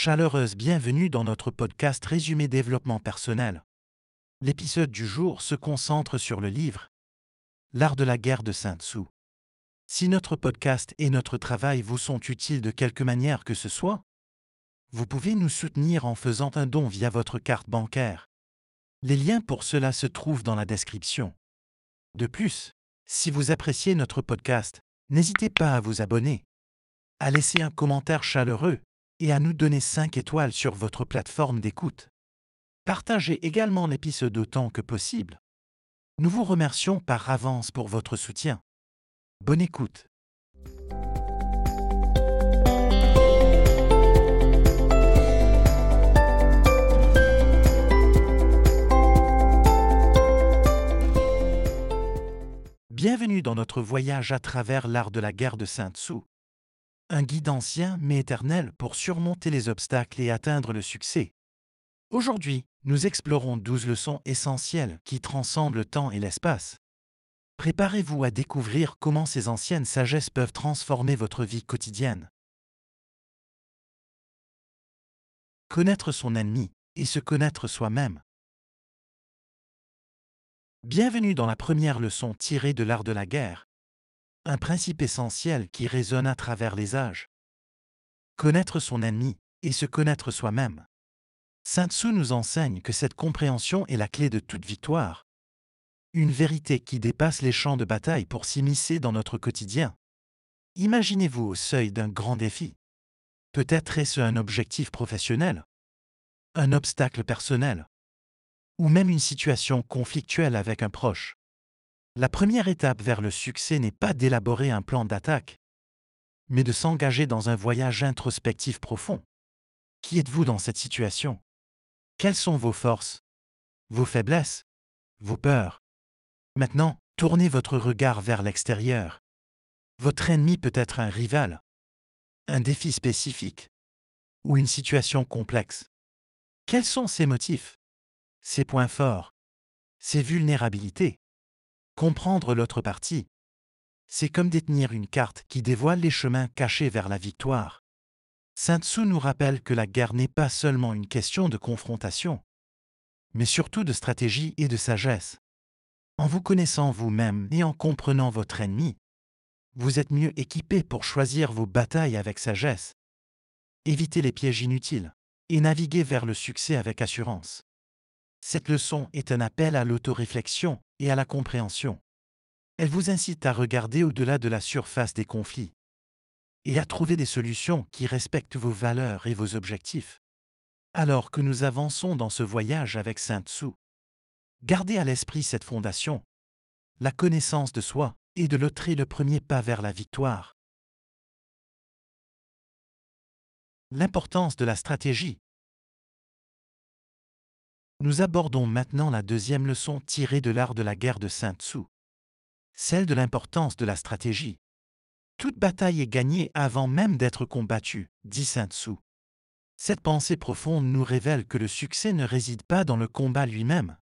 chaleureuse bienvenue dans notre podcast Résumé développement personnel. L'épisode du jour se concentre sur le livre L'art de la guerre de Sun Tzu. Si notre podcast et notre travail vous sont utiles de quelque manière que ce soit, vous pouvez nous soutenir en faisant un don via votre carte bancaire. Les liens pour cela se trouvent dans la description. De plus, si vous appréciez notre podcast, n'hésitez pas à vous abonner, à laisser un commentaire chaleureux et à nous donner 5 étoiles sur votre plateforme d'écoute. Partagez également l'épisode autant que possible. Nous vous remercions par avance pour votre soutien. Bonne écoute. Bienvenue dans notre voyage à travers l'art de la guerre de Saint-Tzu. Un guide ancien mais éternel pour surmonter les obstacles et atteindre le succès. Aujourd'hui, nous explorons 12 leçons essentielles qui transcendent le temps et l'espace. Préparez-vous à découvrir comment ces anciennes sagesses peuvent transformer votre vie quotidienne. Connaître son ennemi et se connaître soi-même. Bienvenue dans la première leçon tirée de l'art de la guerre. Un principe essentiel qui résonne à travers les âges. Connaître son ennemi et se connaître soi-même. Saint Tzu nous enseigne que cette compréhension est la clé de toute victoire. Une vérité qui dépasse les champs de bataille pour s'immiscer dans notre quotidien. Imaginez-vous au seuil d'un grand défi. Peut-être est-ce un objectif professionnel, un obstacle personnel, ou même une situation conflictuelle avec un proche. La première étape vers le succès n'est pas d'élaborer un plan d'attaque, mais de s'engager dans un voyage introspectif profond. Qui êtes-vous dans cette situation? Quelles sont vos forces? Vos faiblesses? Vos peurs? Maintenant, tournez votre regard vers l'extérieur. Votre ennemi peut être un rival, un défi spécifique ou une situation complexe. Quels sont ses motifs ses points forts, ses vulnérabilités? Comprendre l'autre partie. C'est comme détenir une carte qui dévoile les chemins cachés vers la victoire. Saint Tzu nous rappelle que la guerre n'est pas seulement une question de confrontation, mais surtout de stratégie et de sagesse. En vous connaissant vous-même et en comprenant votre ennemi, vous êtes mieux équipé pour choisir vos batailles avec sagesse. Évitez les pièges inutiles et naviguez vers le succès avec assurance. Cette leçon est un appel à l'autoréflexion et à la compréhension. Elle vous incite à regarder au-delà de la surface des conflits et à trouver des solutions qui respectent vos valeurs et vos objectifs. Alors que nous avançons dans ce voyage avec Saint Tzu, gardez à l'esprit cette fondation. La connaissance de soi et de l'autre est le premier pas vers la victoire. L'importance de la stratégie nous abordons maintenant la deuxième leçon tirée de l'art de la guerre de Saint Tzu, celle de l'importance de la stratégie. Toute bataille est gagnée avant même d'être combattue, dit Saint Tzu. Cette pensée profonde nous révèle que le succès ne réside pas dans le combat lui-même,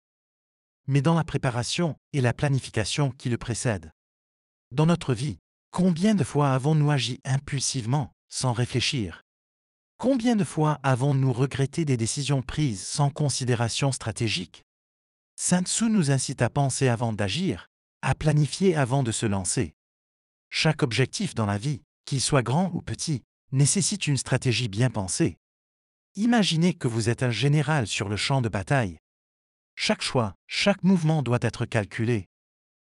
mais dans la préparation et la planification qui le précèdent. Dans notre vie, combien de fois avons-nous agi impulsivement, sans réfléchir? Combien de fois avons-nous regretté des décisions prises sans considération stratégique? Saint Tzu nous incite à penser avant d'agir, à planifier avant de se lancer. Chaque objectif dans la vie, qu'il soit grand ou petit, nécessite une stratégie bien pensée. Imaginez que vous êtes un général sur le champ de bataille. Chaque choix, chaque mouvement doit être calculé.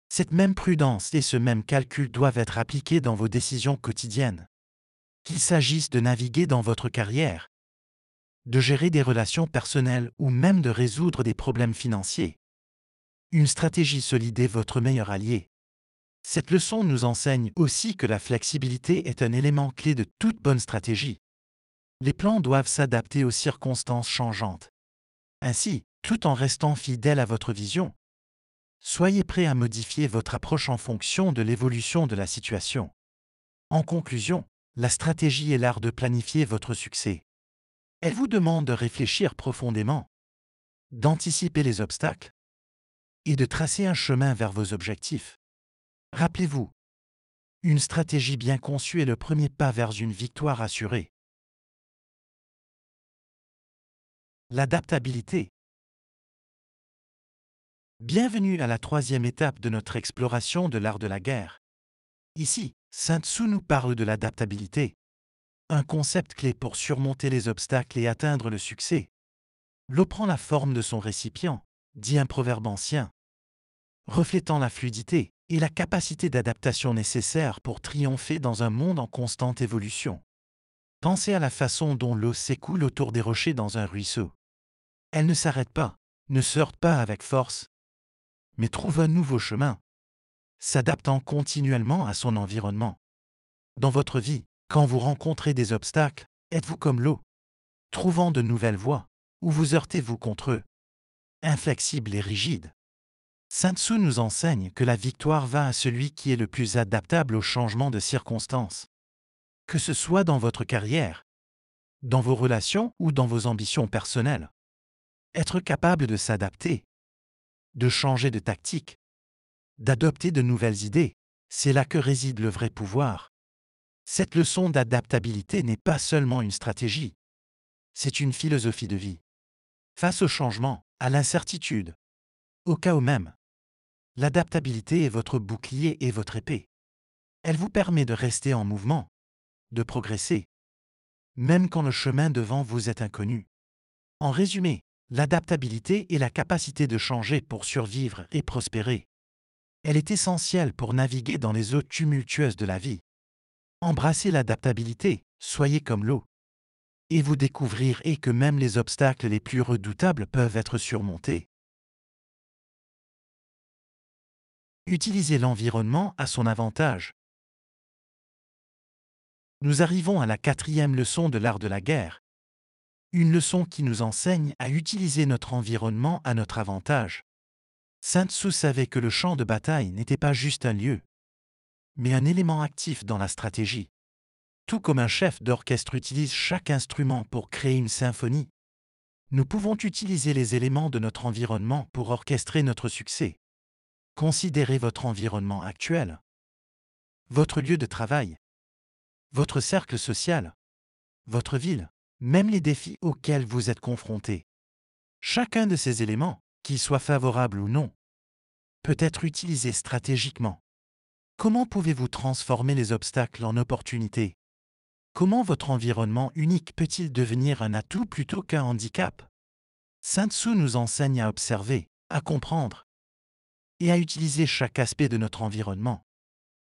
Cette même prudence et ce même calcul doivent être appliqués dans vos décisions quotidiennes qu'il s'agisse de naviguer dans votre carrière, de gérer des relations personnelles ou même de résoudre des problèmes financiers. Une stratégie solide est votre meilleur allié. Cette leçon nous enseigne aussi que la flexibilité est un élément clé de toute bonne stratégie. Les plans doivent s'adapter aux circonstances changeantes. Ainsi, tout en restant fidèle à votre vision, soyez prêt à modifier votre approche en fonction de l'évolution de la situation. En conclusion, la stratégie est l'art de planifier votre succès. Elle vous demande de réfléchir profondément, d'anticiper les obstacles et de tracer un chemin vers vos objectifs. Rappelez-vous, une stratégie bien conçue est le premier pas vers une victoire assurée. L'adaptabilité. Bienvenue à la troisième étape de notre exploration de l'art de la guerre. Ici, Sun Tzu nous parle de l'adaptabilité, un concept clé pour surmonter les obstacles et atteindre le succès. L'eau prend la forme de son récipient, dit un proverbe ancien, reflétant la fluidité et la capacité d'adaptation nécessaire pour triompher dans un monde en constante évolution. Pensez à la façon dont l'eau s'écoule autour des rochers dans un ruisseau. Elle ne s'arrête pas, ne sort pas avec force, mais trouve un nouveau chemin, s'adaptant continuellement à son environnement. Dans votre vie, quand vous rencontrez des obstacles, êtes-vous comme l'eau, trouvant de nouvelles voies, ou vous heurtez-vous contre eux, inflexible et rigide Saint Tzu nous enseigne que la victoire va à celui qui est le plus adaptable au changement de circonstances. Que ce soit dans votre carrière, dans vos relations ou dans vos ambitions personnelles. Être capable de s'adapter, de changer de tactique, d'adopter de nouvelles idées, c'est là que réside le vrai pouvoir. Cette leçon d'adaptabilité n'est pas seulement une stratégie, c'est une philosophie de vie. Face au changement, à l'incertitude, au chaos même, l'adaptabilité est votre bouclier et votre épée. Elle vous permet de rester en mouvement, de progresser, même quand le chemin devant vous est inconnu. En résumé, l'adaptabilité est la capacité de changer pour survivre et prospérer. Elle est essentielle pour naviguer dans les eaux tumultueuses de la vie. Embrassez l'adaptabilité, soyez comme l'eau. Et vous découvrirez que même les obstacles les plus redoutables peuvent être surmontés. Utilisez l'environnement à son avantage. Nous arrivons à la quatrième leçon de l'art de la guerre. Une leçon qui nous enseigne à utiliser notre environnement à notre avantage. Saint Tzu savait que le champ de bataille n'était pas juste un lieu, mais un élément actif dans la stratégie. Tout comme un chef d'orchestre utilise chaque instrument pour créer une symphonie, nous pouvons utiliser les éléments de notre environnement pour orchestrer notre succès. Considérez votre environnement actuel, votre lieu de travail, votre cercle social, votre ville, même les défis auxquels vous êtes confrontés. Chacun de ces éléments, qu'ils soient favorables ou non, peut être utilisé stratégiquement. Comment pouvez-vous transformer les obstacles en opportunités? Comment votre environnement unique peut-il devenir un atout plutôt qu'un handicap? Saint Tzu nous enseigne à observer, à comprendre et à utiliser chaque aspect de notre environnement.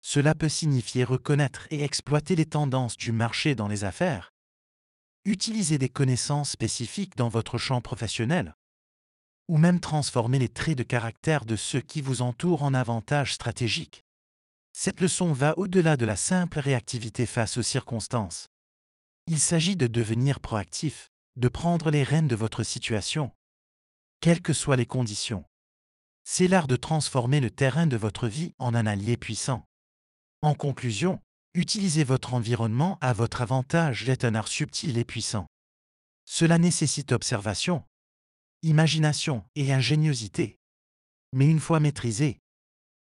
Cela peut signifier reconnaître et exploiter les tendances du marché dans les affaires, utiliser des connaissances spécifiques dans votre champ professionnel, ou même transformer les traits de caractère de ceux qui vous entourent en avantages stratégiques. Cette leçon va au-delà de la simple réactivité face aux circonstances. Il s'agit de devenir proactif, de prendre les rênes de votre situation, quelles que soient les conditions. C'est l'art de transformer le terrain de votre vie en un allié puissant. En conclusion, utiliser votre environnement à votre avantage est un art subtil et puissant. Cela nécessite observation, imagination et ingéniosité. Mais une fois maîtrisée,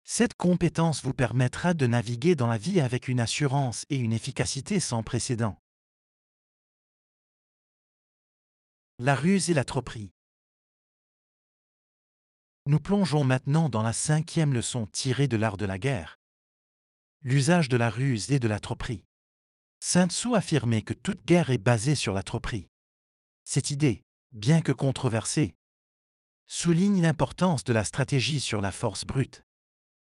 cette compétence vous permettra de naviguer dans la vie avec une assurance et une efficacité sans précédent. La ruse et la troperie. Nous plongeons maintenant dans la cinquième leçon tirée de l'art de la guerre. L'usage de la ruse et de la troperie. Saint Tzu affirmait que toute guerre est basée sur la troperie. Cette idée, bien que controversée, souligne l'importance de la stratégie sur la force brute.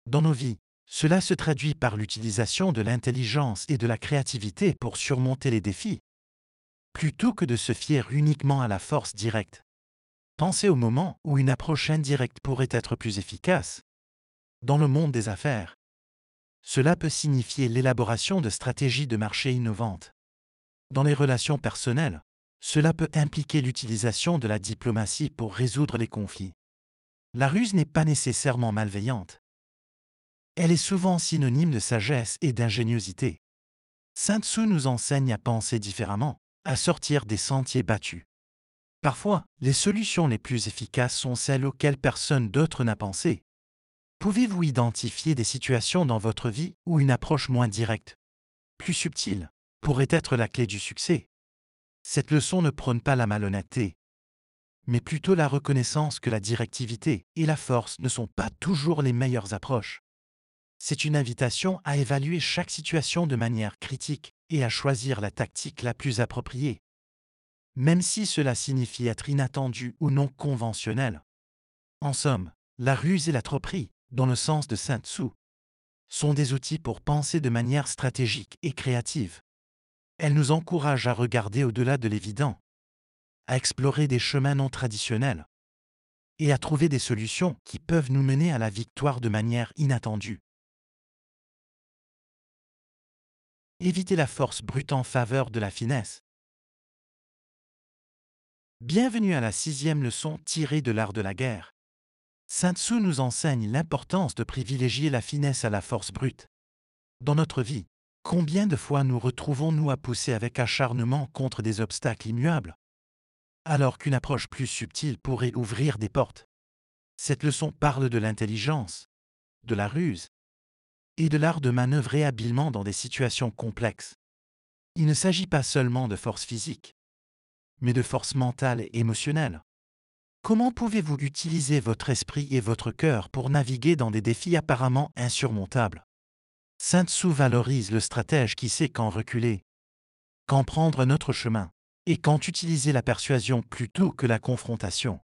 Dans nos vies, cela se traduit par l'utilisation de l'intelligence et de la créativité pour surmonter les défis, plutôt que de se fier uniquement à la force directe. Pensez au moment où une approche indirecte pourrait être plus efficace. Dans le monde des affaires, cela peut signifier l'élaboration de stratégies de marché innovantes. Dans les relations personnelles, cela peut impliquer l'utilisation de la diplomatie pour résoudre les conflits. La ruse n'est pas nécessairement malveillante. Elle est souvent synonyme de sagesse et d'ingéniosité. Saint Tzu nous enseigne à penser différemment, à sortir des sentiers battus. Parfois, les solutions les plus efficaces sont celles auxquelles personne d'autre n'a pensé. Pouvez-vous identifier des situations dans votre vie où une approche moins directe, plus subtile, pourrait être la clé du succès? Cette leçon ne prône pas la malhonnêteté, mais plutôt la reconnaissance que la directivité et la force ne sont pas toujours les meilleures approches. C'est une invitation à évaluer chaque situation de manière critique et à choisir la tactique la plus appropriée. Même si cela signifie être inattendu ou non conventionnel. En somme, la ruse et la troperie, dans le sens de Saint Tzu, sont des outils pour penser de manière stratégique et créative. Elles nous encouragent à regarder au-delà de l'évident, à explorer des chemins non traditionnels et à trouver des solutions qui peuvent nous mener à la victoire de manière inattendue. Évitez la force brute en faveur de la finesse. Bienvenue à la sixième leçon tirée de l'art de la guerre. Saint Tzu nous enseigne l'importance de privilégier la finesse à la force brute. Dans notre vie, combien de fois nous retrouvons-nous à pousser avec acharnement contre des obstacles immuables alors qu'une approche plus subtile pourrait ouvrir des portes? Cette leçon parle de l'intelligence, de la ruse et de l'art de manœuvrer habilement dans des situations complexes. Il ne s'agit pas seulement de force physique, mais de force mentale et émotionnelle. Comment pouvez-vous utiliser votre esprit et votre cœur pour naviguer dans des défis apparemment insurmontables? Saint Tzu valorise le stratège qui sait quand reculer, quand prendre notre chemin, et quand utiliser la persuasion plutôt que la confrontation.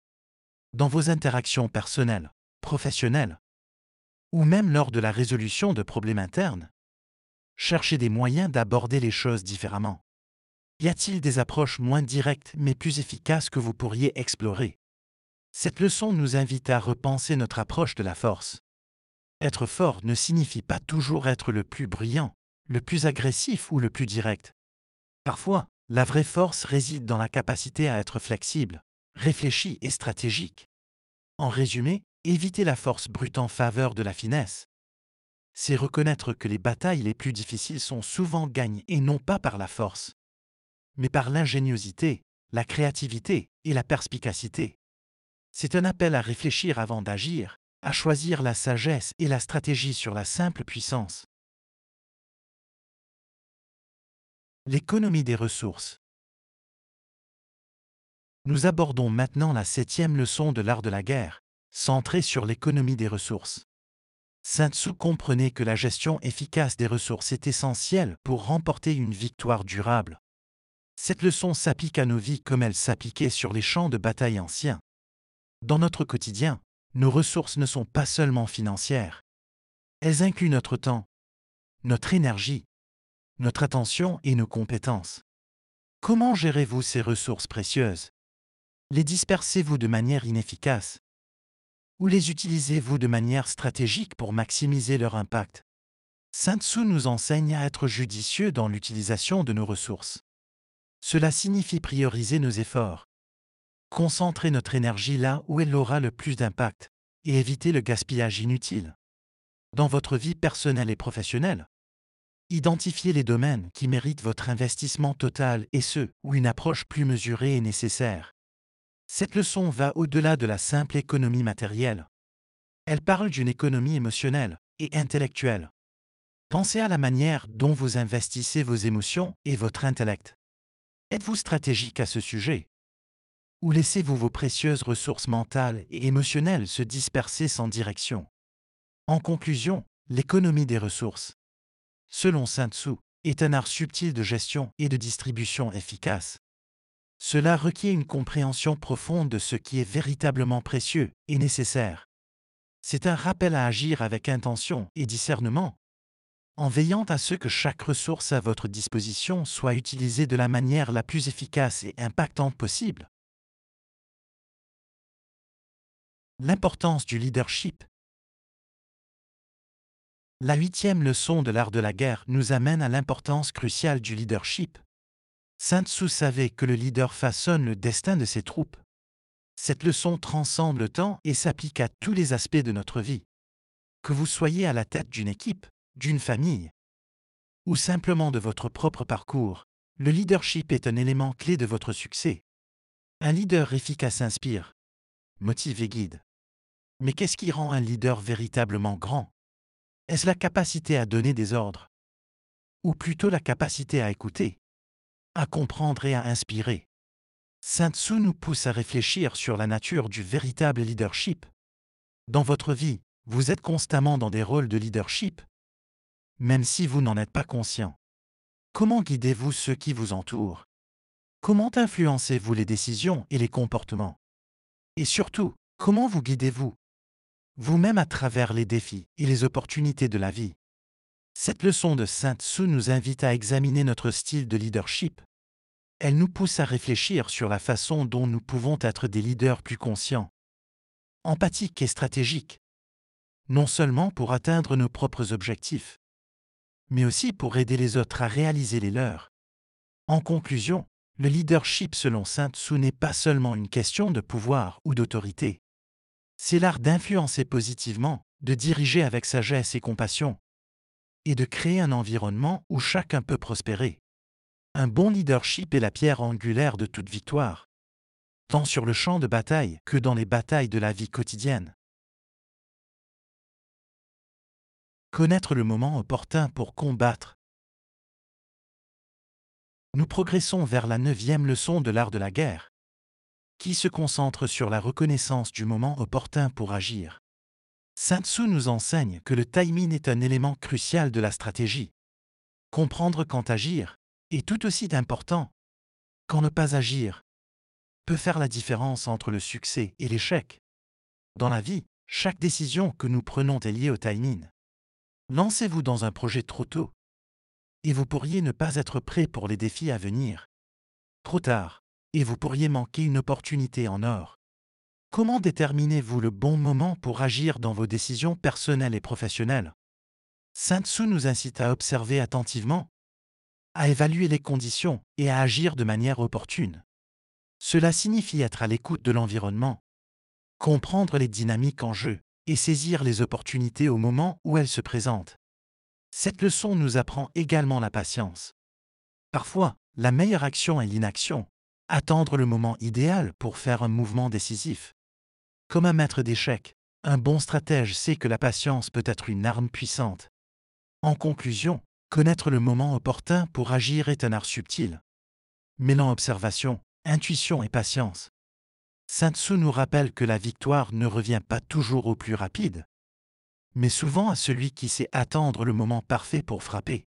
Dans vos interactions personnelles, professionnelles, ou même lors de la résolution de problèmes internes, cherchez des moyens d'aborder les choses différemment. Y a-t-il des approches moins directes mais plus efficaces que vous pourriez explorer? Cette leçon nous invite à repenser notre approche de la force. Être fort ne signifie pas toujours être le plus brillant, le plus agressif ou le plus direct. Parfois, la vraie force réside dans la capacité à être flexible, réfléchi et stratégique. En résumé, éviter la force brute en faveur de la finesse. C'est reconnaître que les batailles les plus difficiles sont souvent gagnées et non pas par la force, mais par l'ingéniosité, la créativité et la perspicacité. C'est un appel à réfléchir avant d'agir, à choisir la sagesse et la stratégie sur la simple puissance. L'économie des ressources. Nous abordons maintenant la septième leçon de l'art de la guerre, centrée sur l'économie des ressources. Saint Tzu comprenait que la gestion efficace des ressources est essentielle pour remporter une victoire durable. Cette leçon s'applique à nos vies comme elle s'appliquait sur les champs de bataille anciens. Dans notre quotidien, nos ressources ne sont pas seulement financières. Elles incluent notre temps, notre énergie, notre attention et nos compétences. Comment gérez-vous ces ressources précieuses? Les dispersez-vous de manière inefficace? Ou les utilisez-vous de manière stratégique pour maximiser leur impact? Saint Tzu nous enseigne à être judicieux dans l'utilisation de nos ressources. Cela signifie prioriser nos efforts, concentrer notre énergie là où elle aura le plus d'impact et éviter le gaspillage inutile. Dans votre vie personnelle et professionnelle, identifiez les domaines qui méritent votre investissement total et ceux où une approche plus mesurée est nécessaire. Cette leçon va au-delà de la simple économie matérielle. Elle parle d'une économie émotionnelle et intellectuelle. Pensez à la manière dont vous investissez vos émotions et votre intellect. Êtes-vous stratégique à ce sujet? Ou laissez-vous vos précieuses ressources mentales et émotionnelles se disperser sans direction? En conclusion, l'économie des ressources, selon Saint Tzu, est un art subtil de gestion et de distribution efficace. Cela requiert une compréhension profonde de ce qui est véritablement précieux et nécessaire. C'est un rappel à agir avec intention et discernement, en veillant à ce que chaque ressource à votre disposition soit utilisée de la manière la plus efficace et impactante possible. L'importance du leadership. La huitième leçon de l'art de la guerre nous amène à l'importance cruciale du leadership. Saint Tzu savait que le leader façonne le destin de ses troupes. Cette leçon transcende le temps et s'applique à tous les aspects de notre vie. Que vous soyez à la tête d'une équipe, d'une famille, ou simplement de votre propre parcours, le leadership est un élément clé de votre succès. Un leader efficace inspire, motive et guide. Mais qu'est-ce qui rend un leader véritablement grand? Est-ce la capacité à donner des ordres? Ou plutôt la capacité à écouter, à comprendre et à inspirer? Saint Tzu nous pousse à réfléchir sur la nature du véritable leadership. Dans votre vie, vous êtes constamment dans des rôles de leadership, même si vous n'en êtes pas conscient. Comment guidez-vous ceux qui vous entourent? Comment influencez-vous les décisions et les comportements? Et surtout, comment vous guidez-vous? Vous-même à travers les défis et les opportunités de la vie. Cette leçon de Saint Tzu nous invite à examiner notre style de leadership. Elle nous pousse à réfléchir sur la façon dont nous pouvons être des leaders plus conscients, empathiques et stratégiques, non seulement pour atteindre nos propres objectifs, mais aussi pour aider les autres à réaliser les leurs. En conclusion, le leadership selon Saint Tzu n'est pas seulement une question de pouvoir ou d'autorité. C'est l'art d'influencer positivement, de diriger avec sagesse et compassion, et de créer un environnement où chacun peut prospérer. Un bon leadership est la pierre angulaire de toute victoire, tant sur le champ de bataille que dans les batailles de la vie quotidienne. Connaître le moment opportun pour combattre. Nous progressons vers la neuvième leçon de l'art de la guerre, qui se concentre sur la reconnaissance du moment opportun pour agir. Saint Tzu nous enseigne que le timing est un élément crucial de la stratégie. Comprendre quand agir est tout aussi important quand ne pas agir peut faire la différence entre le succès et l'échec. Dans la vie, chaque décision que nous prenons est liée au timing. Lancez-vous dans un projet trop tôt. Et vous pourriez ne pas être prêt pour les défis à venir. Trop tard. Et vous pourriez manquer une opportunité en or. Comment déterminez-vous le bon moment pour agir dans vos décisions personnelles et professionnelles? Saint Tzu nous incite à observer attentivement, à évaluer les conditions et à agir de manière opportune. Cela signifie être à l'écoute de l'environnement, comprendre les dynamiques en jeu et saisir les opportunités au moment où elles se présentent. Cette leçon nous apprend également la patience. Parfois, la meilleure action est l'inaction, attendre le moment idéal pour faire un mouvement décisif. Comme un maître d'échecs, un bon stratège sait que la patience peut être une arme puissante. En conclusion, connaître le moment opportun pour agir est un art subtil. Mêlant observation, intuition et patience. Saint Tzu nous rappelle que la victoire ne revient pas toujours au plus rapide, mais souvent à celui qui sait attendre le moment parfait pour frapper.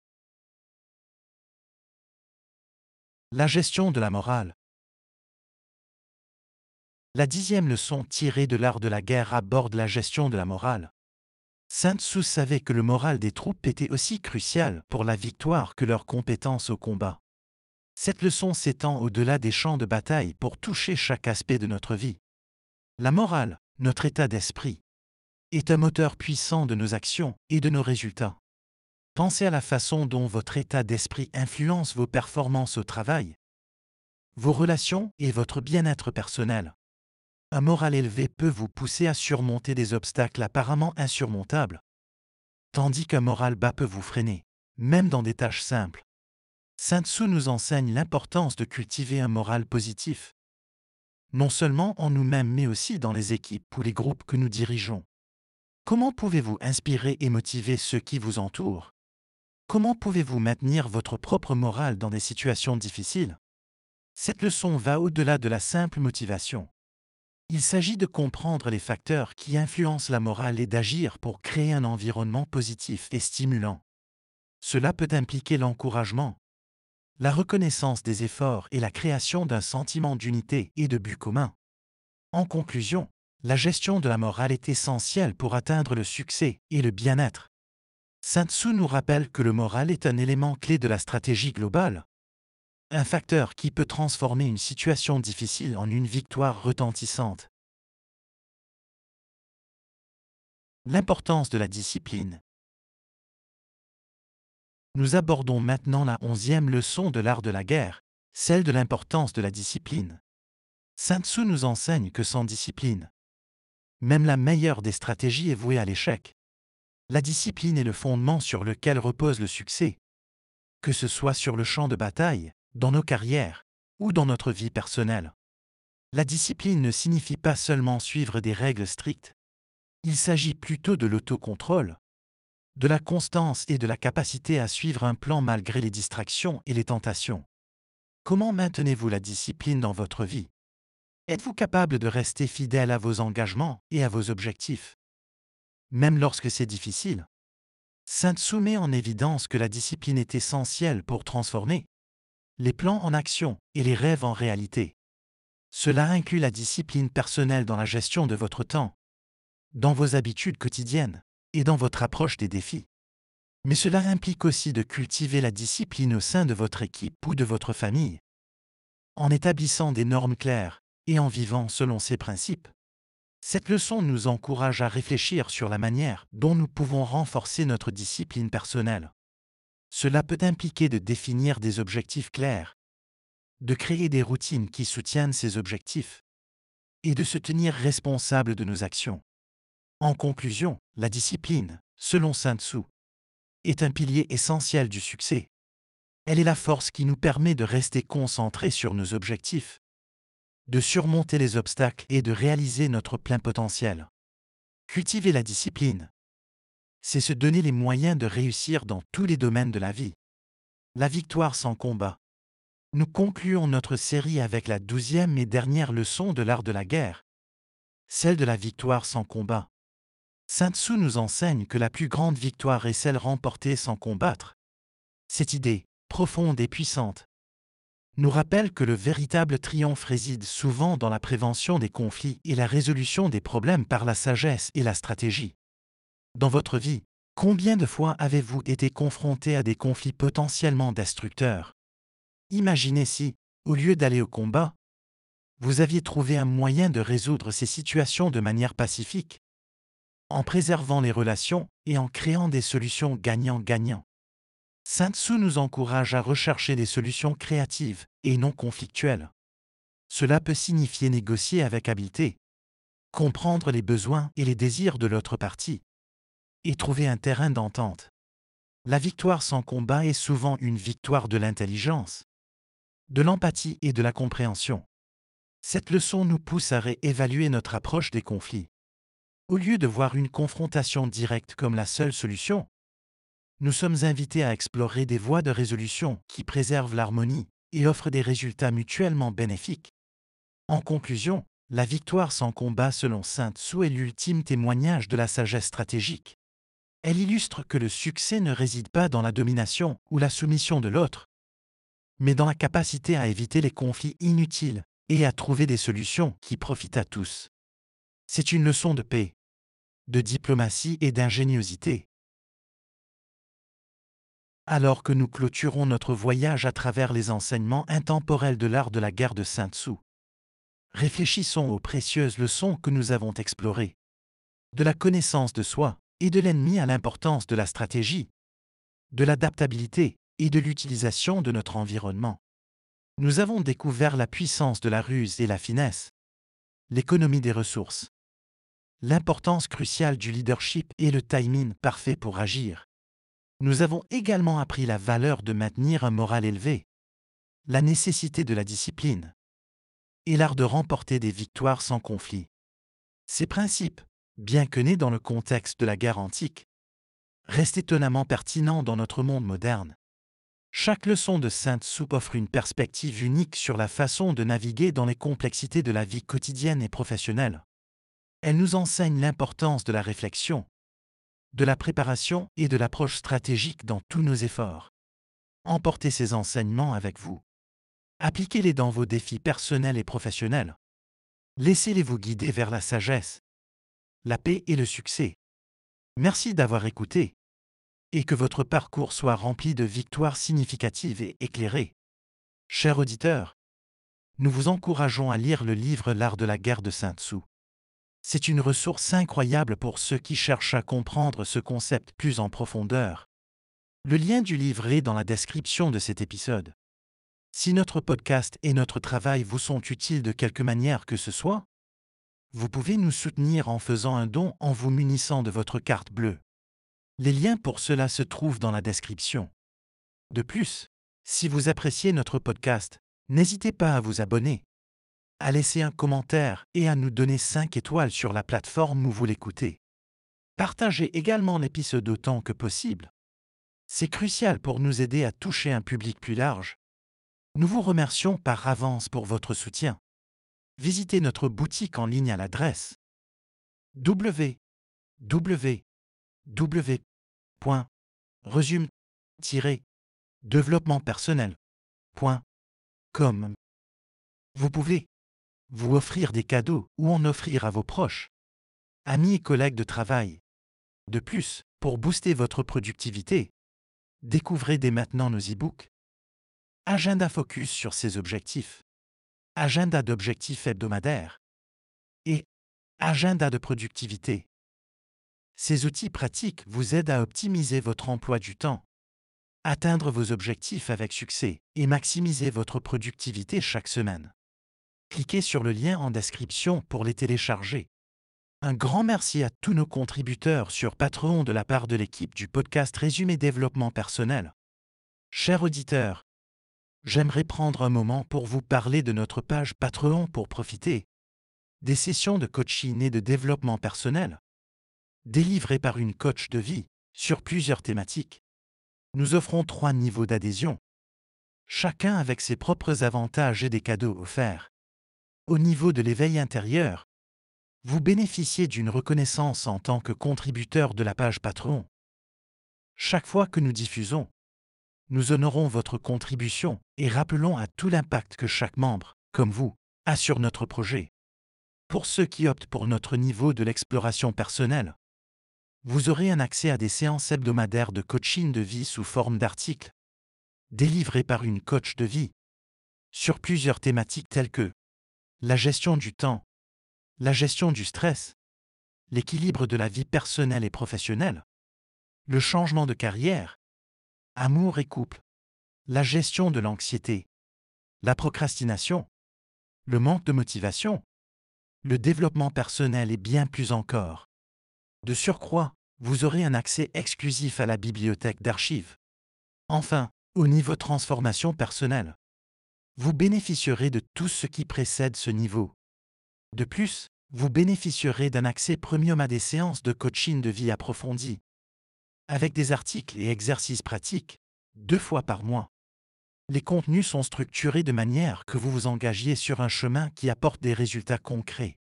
La gestion de la morale. La dixième leçon tirée de l'art de la guerre aborde la gestion de la morale. Saint Tzu savait que le moral des troupes était aussi crucial pour la victoire que leur compétence au combat. Cette leçon s'étend au-delà des champs de bataille pour toucher chaque aspect de notre vie. La morale, notre état d'esprit, est un moteur puissant de nos actions et de nos résultats. Pensez à la façon dont votre état d'esprit influence vos performances au travail, vos relations et votre bien-être personnel. Un moral élevé peut vous pousser à surmonter des obstacles apparemment insurmontables, tandis qu'un moral bas peut vous freiner, même dans des tâches simples. Saint Tzu nous enseigne l'importance de cultiver un moral positif, non seulement en nous-mêmes mais aussi dans les équipes ou les groupes que nous dirigeons. Comment pouvez-vous inspirer et motiver ceux qui vous entourent? Comment pouvez-vous maintenir votre propre morale dans des situations difficiles? Cette leçon va au-delà de la simple motivation. Il s'agit de comprendre les facteurs qui influencent la morale et d'agir pour créer un environnement positif et stimulant. Cela peut impliquer l'encouragement, la reconnaissance des efforts et la création d'un sentiment d'unité et de but commun. En conclusion, la gestion de la morale est essentielle pour atteindre le succès et le bien-être. Saint Tzu nous rappelle que le moral est un élément clé de la stratégie globale, un facteur qui peut transformer une situation difficile en une victoire retentissante. L'importance de la discipline nous abordons maintenant la onzième leçon de l'art de la guerre, celle de l'importance de la discipline. Saint Tzu nous enseigne que sans discipline, même la meilleure des stratégies est vouée à l'échec. La discipline est le fondement sur lequel repose le succès, que ce soit sur le champ de bataille, dans nos carrières ou dans notre vie personnelle. La discipline ne signifie pas seulement suivre des règles strictes, il s'agit plutôt de l'autocontrôle, de la constance et de la capacité à suivre un plan malgré les distractions et les tentations. Comment maintenez-vous la discipline dans votre vie? Êtes-vous capable de rester fidèle à vos engagements et à vos objectifs? Même lorsque c'est difficile Sainte Tzu met en évidence que la discipline est essentielle pour transformer les plans en action et les rêves en réalité. Cela inclut la discipline personnelle dans la gestion de votre temps, dans vos habitudes quotidiennes et dans votre approche des défis. Mais cela implique aussi de cultiver la discipline au sein de votre équipe ou de votre famille, en établissant des normes claires et en vivant selon ces principes. Cette leçon nous encourage à réfléchir sur la manière dont nous pouvons renforcer notre discipline personnelle. Cela peut impliquer de définir des objectifs clairs, de créer des routines qui soutiennent ces objectifs, et de se tenir responsable de nos actions. En conclusion, la discipline, selon Sun Tzu, est un pilier essentiel du succès. Elle est la force qui nous permet de rester concentrés sur nos objectifs, de surmonter les obstacles et de réaliser notre plein potentiel. Cultiver la discipline, c'est se donner les moyens de réussir dans tous les domaines de la vie. La victoire sans combat. Nous concluons notre série avec la douzième et dernière leçon de l'art de la guerre, celle de la victoire sans combat. Saint Tzu nous enseigne que la plus grande victoire est celle remportée sans combattre. Cette idée, profonde et puissante, nous rappelle que le véritable triomphe réside souvent dans la prévention des conflits et la résolution des problèmes par la sagesse et la stratégie. Dans votre vie, combien de fois avez-vous été confronté à des conflits potentiellement destructeurs? Imaginez si, au lieu d'aller au combat, vous aviez trouvé un moyen de résoudre ces situations de manière pacifique, en préservant les relations et en créant des solutions gagnant-gagnant. Saint Tzu nous encourage à rechercher des solutions créatives et non conflictuelles. Cela peut signifier négocier avec habileté, comprendre les besoins et les désirs de l'autre partie, et trouver un terrain d'entente. La victoire sans combat est souvent une victoire de l'intelligence, de l'empathie et de la compréhension. Cette leçon nous pousse à réévaluer notre approche des conflits. Au lieu de voir une confrontation directe comme la seule solution, nous sommes invités à explorer des voies de résolution qui préservent l'harmonie et offrent des résultats mutuellement bénéfiques. En conclusion, la victoire sans combat selon Saint Tzu est l'ultime témoignage de la sagesse stratégique. Elle illustre que le succès ne réside pas dans la domination ou la soumission de l'autre, mais dans la capacité à éviter les conflits inutiles et à trouver des solutions qui profitent à tous. C'est une leçon de paix, de diplomatie et d'ingéniosité alors que nous clôturons notre voyage à travers les enseignements intemporels de l'art de la guerre de Saint Tzu. Réfléchissons aux précieuses leçons que nous avons explorées. De la connaissance de soi et de l'ennemi à l'importance de la stratégie, de l'adaptabilité et de l'utilisation de notre environnement. Nous avons découvert la puissance de la ruse et la finesse, l'économie des ressources, l'importance cruciale du leadership et le timing parfait pour agir. Nous avons également appris la valeur de maintenir un moral élevé, la nécessité de la discipline et l'art de remporter des victoires sans conflit. Ces principes, bien que nés dans le contexte de la guerre antique, restent étonnamment pertinents dans notre monde moderne. Chaque leçon de Sainte Soupe offre une perspective unique sur la façon de naviguer dans les complexités de la vie quotidienne et professionnelle. Elle nous enseigne l'importance de la réflexion, de la préparation et de l'approche stratégique dans tous nos efforts. Emportez ces enseignements avec vous. Appliquez-les dans vos défis personnels et professionnels. Laissez-les vous guider vers la sagesse, la paix et le succès. Merci d'avoir écouté. Et que votre parcours soit rempli de victoires significatives et éclairées. Chers auditeurs, nous vous encourageons à lire le livre L'art de la guerre de Saint Tzu. C'est une ressource incroyable pour ceux qui cherchent à comprendre ce concept plus en profondeur. Le lien du livre est dans la description de cet épisode. Si notre podcast et notre travail vous sont utiles de quelque manière que ce soit, vous pouvez nous soutenir en faisant un don en vous munissant de votre carte bleue. Les liens pour cela se trouvent dans la description. De plus, si vous appréciez notre podcast, n'hésitez pas à vous abonner à laisser un commentaire et à nous donner 5 étoiles sur la plateforme où vous l'écoutez. Partagez également l'épisode autant que possible. C'est crucial pour nous aider à toucher un public plus large. Nous vous remercions par avance pour votre soutien. Visitez notre boutique en ligne à l'adresse www.resume-développementpersonnel.com. Vous pouvez vous offrir des cadeaux ou en offrir à vos proches, amis et collègues de travail. De plus, pour booster votre productivité, découvrez dès maintenant nos e-books. Agenda focus sur ses objectifs. Agenda d'objectifs hebdomadaires. Et agenda de productivité. Ces outils pratiques vous aident à optimiser votre emploi du temps, atteindre vos objectifs avec succès et maximiser votre productivité chaque semaine. Cliquez sur le lien en description pour les télécharger. Un grand merci à tous nos contributeurs sur Patreon de la part de l'équipe du podcast Résumé Développement Personnel. Chers auditeurs, j'aimerais prendre un moment pour vous parler de notre page Patreon pour profiter des sessions de coaching et de développement personnel délivrées par une coach de vie sur plusieurs thématiques. Nous offrons trois niveaux d'adhésion, chacun avec ses propres avantages et des cadeaux offerts. Au niveau de l'éveil intérieur, vous bénéficiez d'une reconnaissance en tant que contributeur de la page Patreon. Chaque fois que nous diffusons, nous honorons votre contribution et rappelons à tout l'impact que chaque membre, comme vous, a sur notre projet. Pour ceux qui optent pour notre niveau de l'exploration personnelle, vous aurez un accès à des séances hebdomadaires de coaching de vie sous forme d'articles, délivrés par une coach de vie, sur plusieurs thématiques telles que la gestion du temps, la gestion du stress, l'équilibre de la vie personnelle et professionnelle, le changement de carrière, amour et couple, la gestion de l'anxiété, la procrastination, le manque de motivation, le développement personnel et bien plus encore. De surcroît, vous aurez un accès exclusif à la bibliothèque d'archives. Enfin, au niveau transformation personnelle, vous bénéficierez de tout ce qui précède ce niveau. De plus, vous bénéficierez d'un accès premium à des séances de coaching de vie approfondies, avec des articles et exercices pratiques, deux fois par mois. Les contenus sont structurés de manière que vous vous engagiez sur un chemin qui apporte des résultats concrets.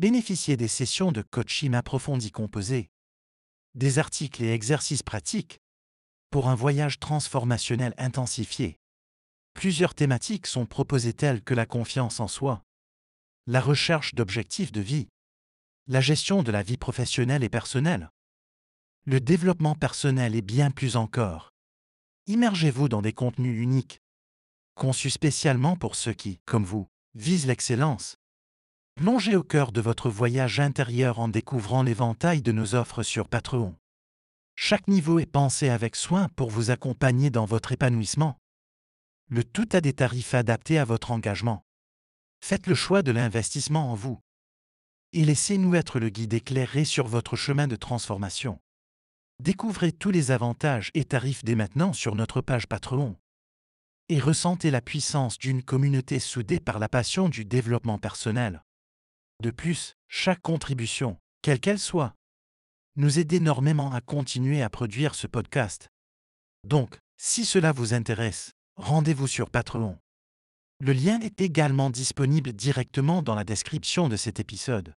Bénéficiez des sessions de coaching approfondi composées, des articles et exercices pratiques, pour un voyage transformationnel intensifié. Plusieurs thématiques sont proposées telles que la confiance en soi, la recherche d'objectifs de vie, la gestion de la vie professionnelle et personnelle, le développement personnel et bien plus encore. Immergez-vous dans des contenus uniques, conçus spécialement pour ceux qui, comme vous, visent l'excellence. Plongez au cœur de votre voyage intérieur en découvrant l'éventail de nos offres sur Patreon. Chaque niveau est pensé avec soin pour vous accompagner dans votre épanouissement. Le tout a des tarifs adaptés à votre engagement. Faites le choix de l'investissement en vous. Et laissez-nous être le guide éclairé sur votre chemin de transformation. Découvrez tous les avantages et tarifs dès maintenant sur notre page Patreon. Et ressentez la puissance d'une communauté soudée par la passion du développement personnel. De plus, chaque contribution, quelle qu'elle soit, nous aide énormément à continuer à produire ce podcast. Donc, si cela vous intéresse, rendez-vous sur Patreon. Le lien est également disponible directement dans la description de cet épisode.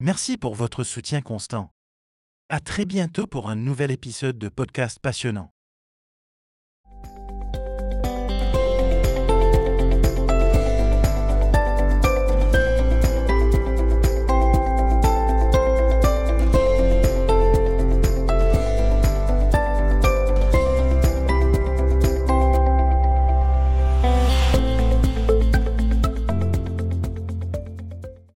Merci pour votre soutien constant. À très bientôt pour un nouvel épisode de podcast passionnant.